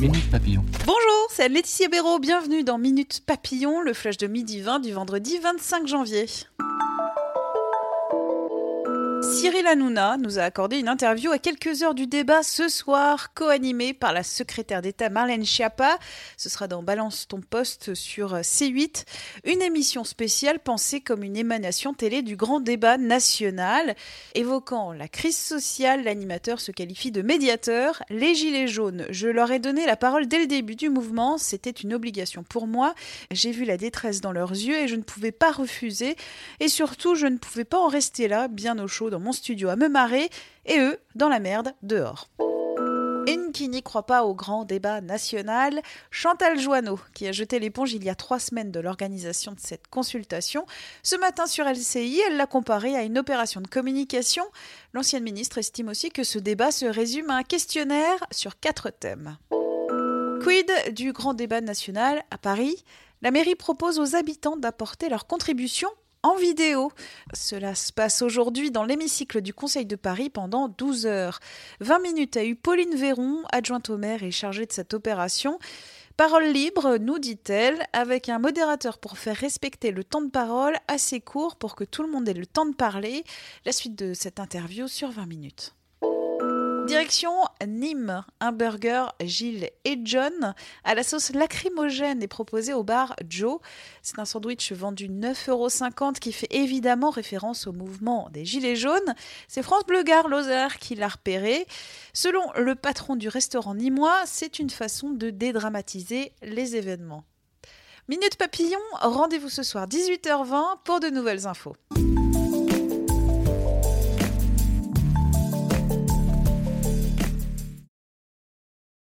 Minute Papillon. Bonjour, c'est Laetitia Béraud. Bienvenue dans Minute Papillon, le flash de midi 20 du vendredi 25 janvier. Cyril Hanouna nous a accordé une interview à quelques heures du débat ce soir, co-animé par la secrétaire d'État Marlène Schiappa. Ce sera dans Balance ton poste sur C8, une émission spéciale pensée comme une émanation télé du grand débat national. Évoquant la crise sociale, l'animateur se qualifie de médiateur. Les Gilets jaunes, je leur ai donné la parole dès le début du mouvement, c'était une obligation pour moi. J'ai vu la détresse dans leurs yeux et je ne pouvais pas refuser. Et surtout, je ne pouvais pas en rester là, bien au chaud dans mon studio à me marrer, et eux, dans la merde, dehors. Une qui n'y croit pas au grand débat national, Chantal Joanneau, qui a jeté l'éponge il y a trois semaines de l'organisation de cette consultation. Ce matin sur LCI, elle l'a comparé à une opération de communication. L'ancienne ministre estime aussi que ce débat se résume à un questionnaire sur quatre thèmes. Quid du grand débat national à Paris? La mairie propose aux habitants d'apporter leur contribution en vidéo. Cela se passe aujourd'hui dans l'hémicycle du Conseil de Paris pendant 12 heures. 20 minutes a eu Pauline Véron, adjointe au maire et chargée de cette opération. Parole libre, nous dit-elle, avec un modérateur pour faire respecter le temps de parole assez court pour que tout le monde ait le temps de parler. La suite de cette interview sur 20 minutes. Direction Nîmes, un burger Gilles et John à la sauce lacrymogène est proposé au bar Joe. C'est un sandwich vendu 9,50€ qui fait évidemment référence au mouvement des Gilets jaunes. C'est France Bleu Gare Lozère qui l'a repéré. Selon le patron du restaurant nîmois, c'est une façon de dédramatiser les événements. Minute Papillon, rendez-vous ce soir 18h20 pour de nouvelles infos.